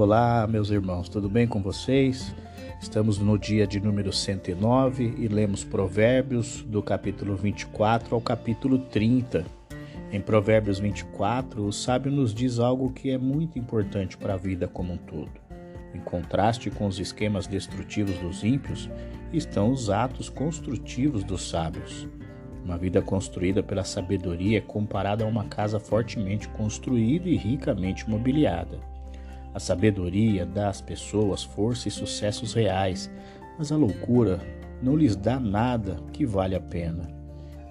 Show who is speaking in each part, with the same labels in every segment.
Speaker 1: Olá, meus irmãos, tudo bem com vocês? Estamos no dia de número 109 e lemos Provérbios do capítulo 24 ao capítulo 30. Em Provérbios 24, o sábio nos diz algo que é muito importante para a vida como um todo. Em contraste com os esquemas destrutivos dos ímpios, estão os atos construtivos dos sábios. Uma vida construída pela sabedoria é comparada a uma casa fortemente construída e ricamente mobiliada. A sabedoria dá às pessoas força e sucessos reais, mas a loucura não lhes dá nada que vale a pena,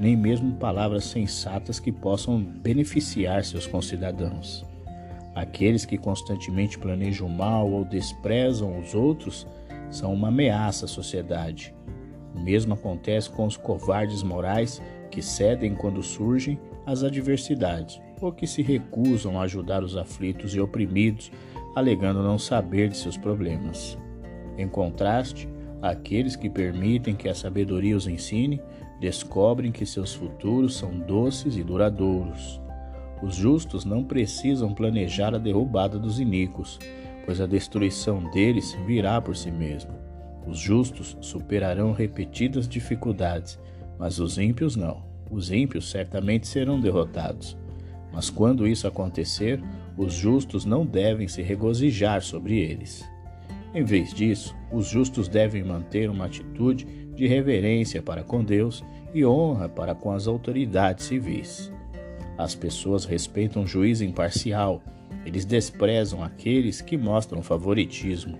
Speaker 1: nem mesmo palavras sensatas que possam beneficiar seus concidadãos. Aqueles que constantemente planejam mal ou desprezam os outros são uma ameaça à sociedade. O mesmo acontece com os covardes morais que cedem quando surgem as adversidades ou que se recusam a ajudar os aflitos e oprimidos alegando não saber de seus problemas. Em contraste, aqueles que permitem que a sabedoria os ensine descobrem que seus futuros são doces e duradouros. Os justos não precisam planejar a derrubada dos iníquos, pois a destruição deles virá por si mesmo. Os justos superarão repetidas dificuldades, mas os ímpios não. Os ímpios certamente serão derrotados. Mas quando isso acontecer, os justos não devem se regozijar sobre eles. Em vez disso, os justos devem manter uma atitude de reverência para com Deus e honra para com as autoridades civis. As pessoas respeitam o juiz imparcial, eles desprezam aqueles que mostram favoritismo.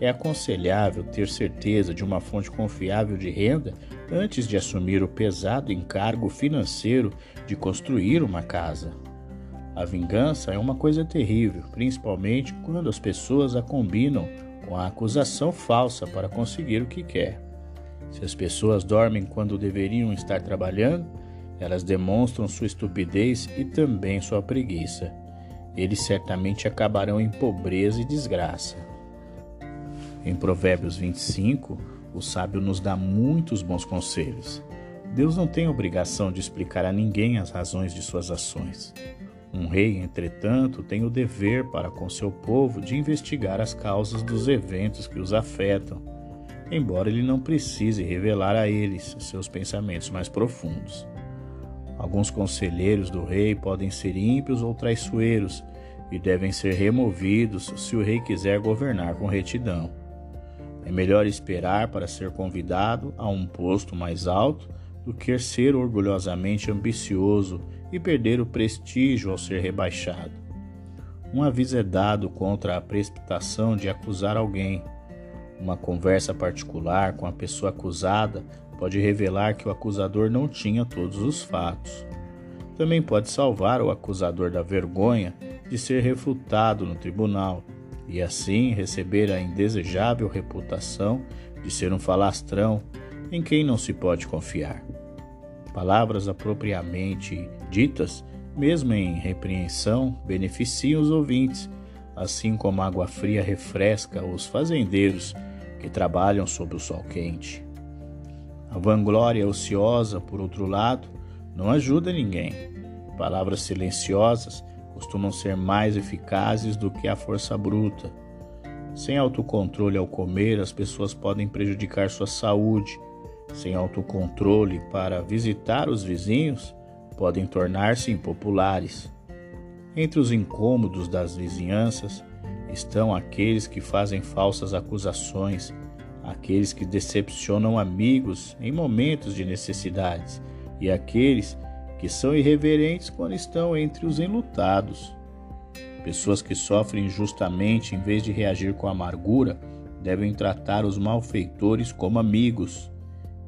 Speaker 1: É aconselhável ter certeza de uma fonte confiável de renda antes de assumir o pesado encargo financeiro de construir uma casa. A vingança é uma coisa terrível, principalmente quando as pessoas a combinam com a acusação falsa para conseguir o que quer. Se as pessoas dormem quando deveriam estar trabalhando, elas demonstram sua estupidez e também sua preguiça. Eles certamente acabarão em pobreza e desgraça. Em Provérbios 25, o sábio nos dá muitos bons conselhos. Deus não tem obrigação de explicar a ninguém as razões de suas ações. Um rei, entretanto, tem o dever para com seu povo de investigar as causas dos eventos que os afetam, embora ele não precise revelar a eles seus pensamentos mais profundos. Alguns conselheiros do rei podem ser ímpios ou traiçoeiros e devem ser removidos se o rei quiser governar com retidão. É melhor esperar para ser convidado a um posto mais alto do que ser orgulhosamente ambicioso e perder o prestígio ao ser rebaixado. Um aviso é dado contra a precipitação de acusar alguém. Uma conversa particular com a pessoa acusada pode revelar que o acusador não tinha todos os fatos. Também pode salvar o acusador da vergonha de ser refutado no tribunal e assim receber a indesejável reputação de ser um falastrão em quem não se pode confiar. Palavras apropriadamente ditas, mesmo em repreensão, beneficiam os ouvintes, assim como água fria refresca os fazendeiros que trabalham sob o sol quente. A vanglória ociosa, por outro lado, não ajuda ninguém. Palavras silenciosas costumam ser mais eficazes do que a força bruta. Sem autocontrole ao comer, as pessoas podem prejudicar sua saúde sem autocontrole para visitar os vizinhos, podem tornar-se impopulares. Entre os incômodos das vizinhanças estão aqueles que fazem falsas acusações, aqueles que decepcionam amigos em momentos de necessidades e aqueles que são irreverentes quando estão entre os enlutados. Pessoas que sofrem injustamente, em vez de reagir com amargura, devem tratar os malfeitores como amigos.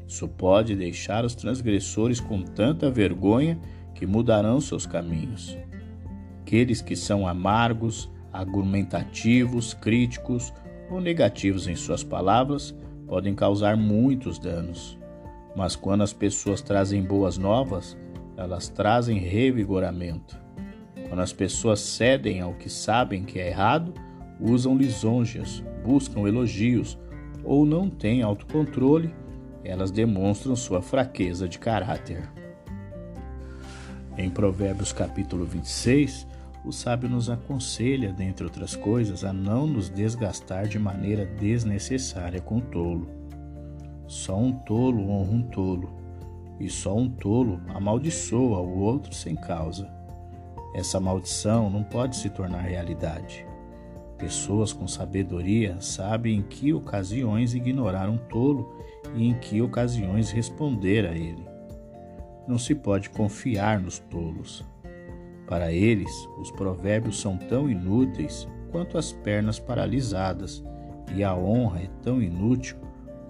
Speaker 1: Isso pode deixar os transgressores com tanta vergonha que mudarão seus caminhos. Aqueles que são amargos, argumentativos, críticos ou negativos em suas palavras podem causar muitos danos. Mas quando as pessoas trazem boas novas, elas trazem revigoramento. Quando as pessoas cedem ao que sabem que é errado, usam lisonjas, buscam elogios ou não têm autocontrole elas demonstram sua fraqueza de caráter. Em Provérbios capítulo 26, o sábio nos aconselha, dentre outras coisas, a não nos desgastar de maneira desnecessária com o tolo. Só um tolo honra um tolo, e só um tolo amaldiçoa o outro sem causa. Essa maldição não pode se tornar realidade. Pessoas com sabedoria sabem em que ocasiões ignorar um tolo e em que ocasiões responder a ele. Não se pode confiar nos tolos. Para eles, os provérbios são tão inúteis quanto as pernas paralisadas, e a honra é tão inútil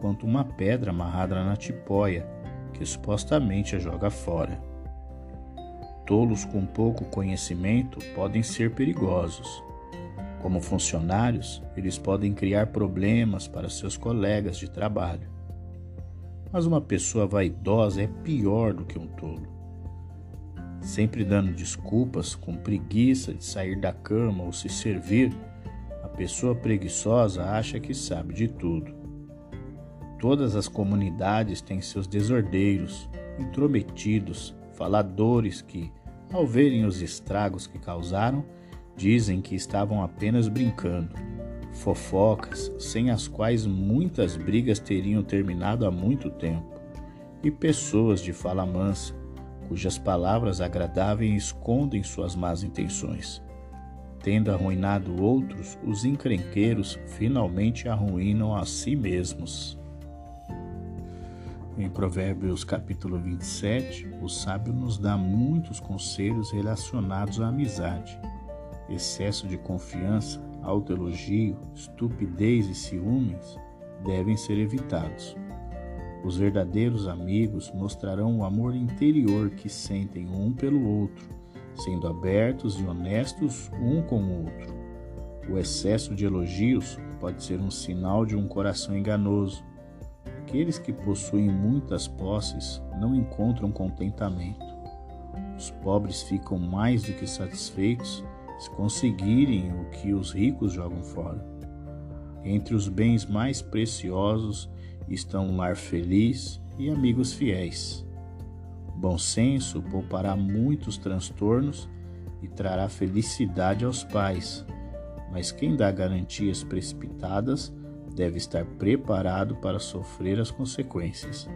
Speaker 1: quanto uma pedra amarrada na tipóia, que supostamente a joga fora. Tolos com pouco conhecimento podem ser perigosos. Como funcionários, eles podem criar problemas para seus colegas de trabalho. Mas uma pessoa vaidosa é pior do que um tolo. Sempre dando desculpas, com preguiça de sair da cama ou se servir, a pessoa preguiçosa acha que sabe de tudo. Todas as comunidades têm seus desordeiros, intrometidos, faladores que, ao verem os estragos que causaram, Dizem que estavam apenas brincando. Fofocas, sem as quais muitas brigas teriam terminado há muito tempo. E pessoas de fala mansa, cujas palavras agradáveis escondem suas más intenções. Tendo arruinado outros, os encrenqueiros finalmente arruinam a si mesmos. Em Provérbios capítulo 27, o sábio nos dá muitos conselhos relacionados à amizade excesso de confiança, autoelogio, estupidez e ciúmes devem ser evitados. Os verdadeiros amigos mostrarão o amor interior que sentem um pelo outro, sendo abertos e honestos um com o outro. O excesso de elogios pode ser um sinal de um coração enganoso. Aqueles que possuem muitas posses não encontram contentamento. Os pobres ficam mais do que satisfeitos se conseguirem o que os ricos jogam fora. Entre os bens mais preciosos estão um lar feliz e amigos fiéis. bom senso poupará muitos transtornos e trará felicidade aos pais, mas quem dá garantias precipitadas deve estar preparado para sofrer as consequências.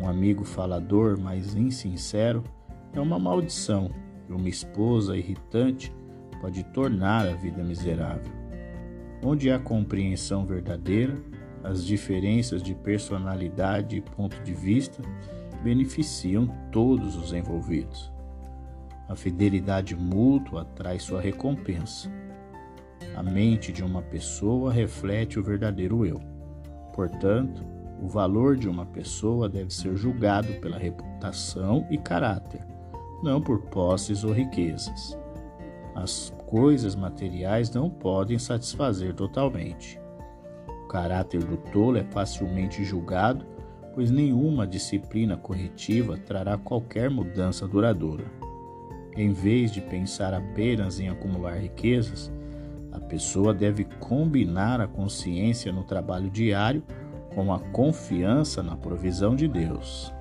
Speaker 1: Um amigo falador, mas insincero, é uma maldição, e uma esposa irritante pode tornar a vida miserável. Onde há compreensão verdadeira, as diferenças de personalidade e ponto de vista beneficiam todos os envolvidos. A fidelidade mútua traz sua recompensa. A mente de uma pessoa reflete o verdadeiro eu. Portanto, o valor de uma pessoa deve ser julgado pela reputação e caráter, não por posses ou riquezas. As coisas materiais não podem satisfazer totalmente. O caráter do tolo é facilmente julgado, pois nenhuma disciplina corretiva trará qualquer mudança duradoura. Em vez de pensar apenas em acumular riquezas, a pessoa deve combinar a consciência no trabalho diário com a confiança na provisão de Deus.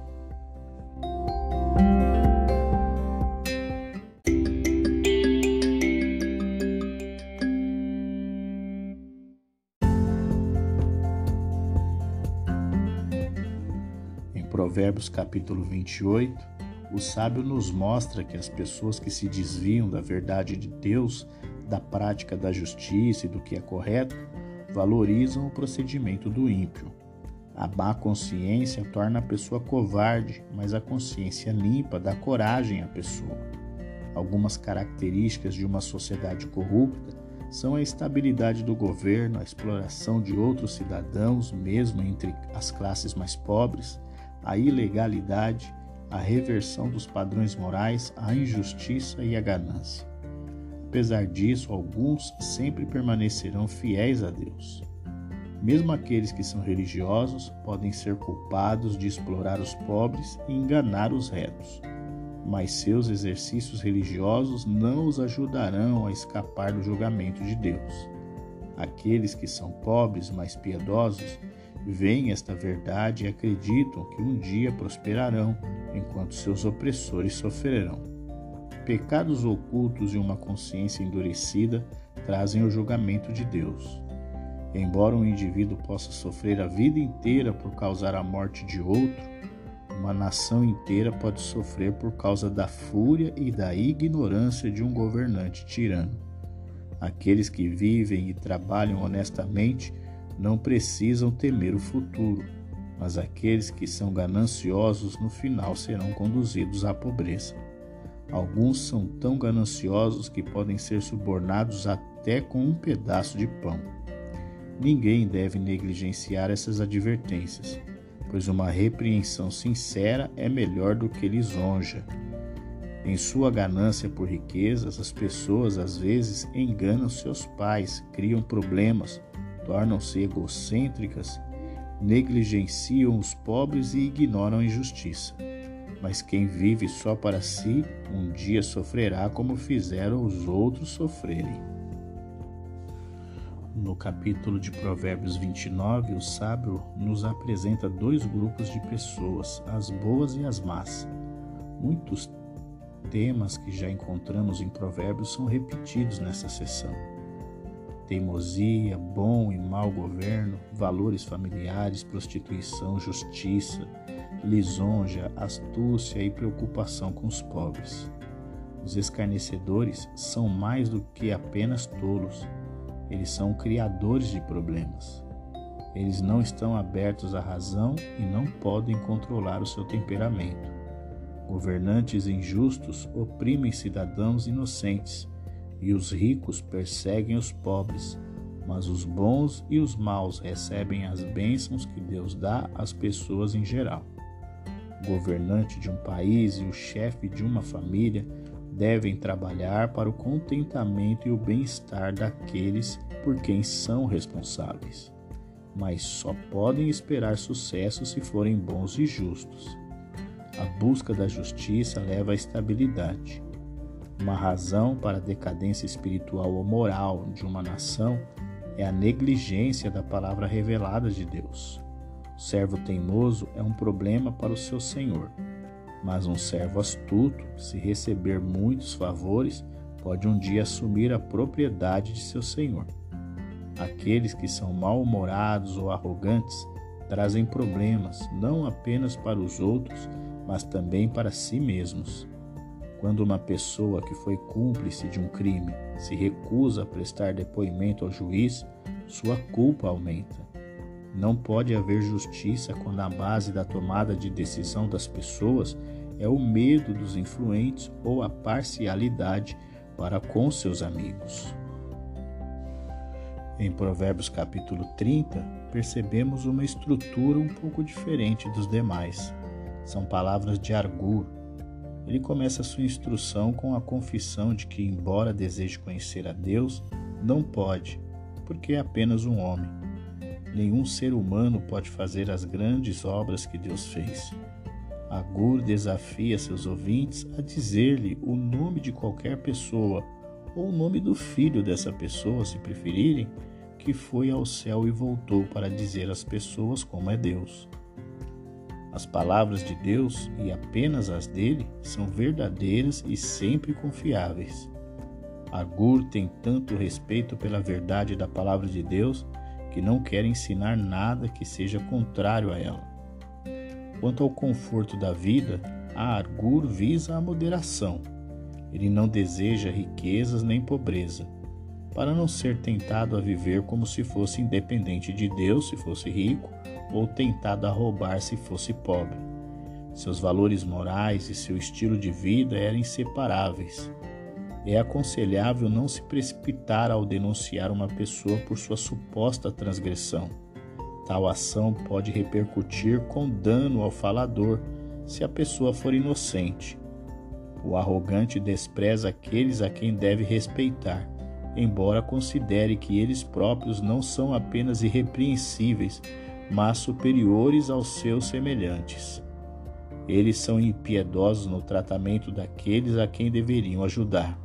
Speaker 1: Capítulo 28, o sábio nos mostra que as pessoas que se desviam da verdade de Deus, da prática da justiça e do que é correto, valorizam o procedimento do ímpio. A má consciência torna a pessoa covarde, mas a consciência limpa dá coragem à pessoa. Algumas características de uma sociedade corrupta são a estabilidade do governo, a exploração de outros cidadãos, mesmo entre as classes mais pobres, a ilegalidade, a reversão dos padrões morais, a injustiça e a ganância. Apesar disso, alguns sempre permanecerão fiéis a Deus. Mesmo aqueles que são religiosos podem ser culpados de explorar os pobres e enganar os retos, mas seus exercícios religiosos não os ajudarão a escapar do julgamento de Deus. Aqueles que são pobres, mas piedosos, veem esta verdade e acreditam que um dia prosperarão, enquanto seus opressores sofrerão. pecados ocultos e uma consciência endurecida trazem o julgamento de Deus. Embora um indivíduo possa sofrer a vida inteira por causar a morte de outro, uma nação inteira pode sofrer por causa da fúria e da ignorância de um governante tirano. Aqueles que vivem e trabalham honestamente não precisam temer o futuro, mas aqueles que são gananciosos no final serão conduzidos à pobreza. Alguns são tão gananciosos que podem ser subornados até com um pedaço de pão. Ninguém deve negligenciar essas advertências, pois uma repreensão sincera é melhor do que lisonja. Em sua ganância por riquezas, as pessoas às vezes enganam seus pais, criam problemas, tornam-se egocêntricas, negligenciam os pobres e ignoram a injustiça. Mas quem vive só para si, um dia sofrerá como fizeram os outros sofrerem. No capítulo de Provérbios 29, o sábio nos apresenta dois grupos de pessoas, as boas e as más. Muitos temas que já encontramos em Provérbios são repetidos nessa sessão teimosia, bom e mau governo, valores familiares, prostituição, justiça, lisonja, astúcia e preocupação com os pobres. Os escarnecedores são mais do que apenas tolos, eles são criadores de problemas. Eles não estão abertos à razão e não podem controlar o seu temperamento. Governantes injustos oprimem cidadãos inocentes e os ricos perseguem os pobres, mas os bons e os maus recebem as bênçãos que Deus dá às pessoas em geral. O governante de um país e o chefe de uma família devem trabalhar para o contentamento e o bem-estar daqueles por quem são responsáveis, mas só podem esperar sucesso se forem bons e justos. A busca da justiça leva à estabilidade. Uma razão para a decadência espiritual ou moral de uma nação é a negligência da palavra revelada de Deus. O servo teimoso é um problema para o seu senhor, mas um servo astuto, se receber muitos favores, pode um dia assumir a propriedade de seu senhor. Aqueles que são mal-humorados ou arrogantes trazem problemas não apenas para os outros, mas também para si mesmos. Quando uma pessoa que foi cúmplice de um crime se recusa a prestar depoimento ao juiz, sua culpa aumenta. Não pode haver justiça quando a base da tomada de decisão das pessoas é o medo dos influentes ou a parcialidade para com seus amigos. Em Provérbios capítulo 30, percebemos uma estrutura um pouco diferente dos demais. São palavras de argur, ele começa sua instrução com a confissão de que, embora deseje conhecer a Deus, não pode, porque é apenas um homem. Nenhum ser humano pode fazer as grandes obras que Deus fez. Agur desafia seus ouvintes a dizer-lhe o nome de qualquer pessoa, ou o nome do filho dessa pessoa, se preferirem, que foi ao céu e voltou para dizer às pessoas como é Deus. As palavras de Deus, e apenas as dele, são verdadeiras e sempre confiáveis. Agur tem tanto respeito pela verdade da palavra de Deus que não quer ensinar nada que seja contrário a ela. Quanto ao conforto da vida, a Agur visa a moderação. Ele não deseja riquezas nem pobreza, para não ser tentado a viver como se fosse independente de Deus se fosse rico ou tentado a roubar se fosse pobre. Seus valores morais e seu estilo de vida eram inseparáveis. É aconselhável não se precipitar ao denunciar uma pessoa por sua suposta transgressão. Tal ação pode repercutir com dano ao falador se a pessoa for inocente. O arrogante despreza aqueles a quem deve respeitar, embora considere que eles próprios não são apenas irrepreensíveis, mas superiores aos seus semelhantes. Eles são impiedosos no tratamento daqueles a quem deveriam ajudar.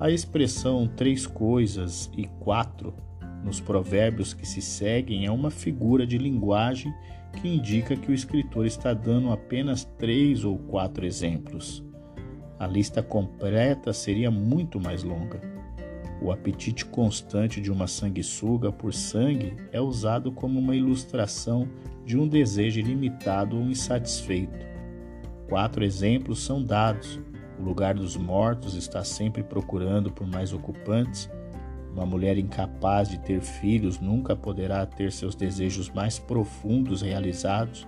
Speaker 1: A expressão três coisas e quatro nos provérbios que se seguem é uma figura de linguagem que indica que o escritor está dando apenas três ou quatro exemplos. A lista completa seria muito mais longa. O apetite constante de uma sanguessuga por sangue é usado como uma ilustração de um desejo ilimitado ou insatisfeito. Quatro exemplos são dados. O lugar dos mortos está sempre procurando por mais ocupantes. Uma mulher incapaz de ter filhos nunca poderá ter seus desejos mais profundos realizados.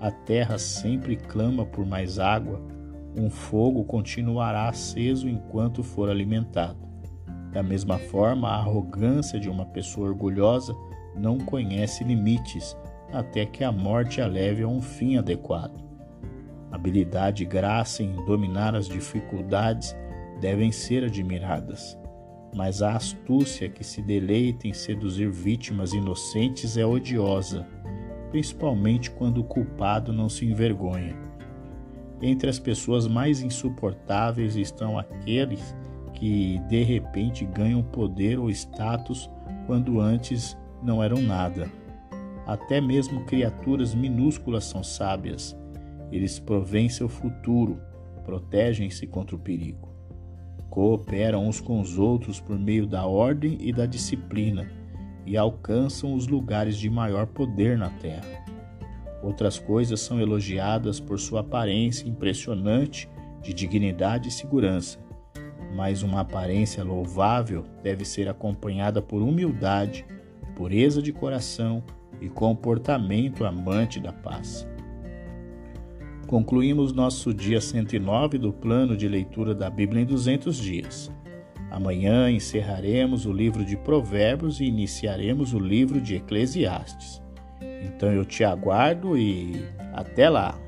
Speaker 1: A terra sempre clama por mais água. Um fogo continuará aceso enquanto for alimentado. Da mesma forma, a arrogância de uma pessoa orgulhosa não conhece limites até que a morte a leve a um fim adequado. Habilidade e graça em dominar as dificuldades devem ser admiradas, mas a astúcia que se deleita em seduzir vítimas inocentes é odiosa, principalmente quando o culpado não se envergonha. Entre as pessoas mais insuportáveis estão aqueles que de repente ganham poder ou status quando antes não eram nada. Até mesmo criaturas minúsculas são sábias. Eles provêm seu futuro, protegem-se contra o perigo. Cooperam uns com os outros por meio da ordem e da disciplina e alcançam os lugares de maior poder na Terra. Outras coisas são elogiadas por sua aparência impressionante de dignidade e segurança mas uma aparência louvável deve ser acompanhada por humildade, pureza de coração e comportamento amante da paz. Concluímos nosso dia 109 do plano de leitura da Bíblia em 200 dias. Amanhã encerraremos o livro de Provérbios e iniciaremos o livro de Eclesiastes. Então eu te aguardo e até lá!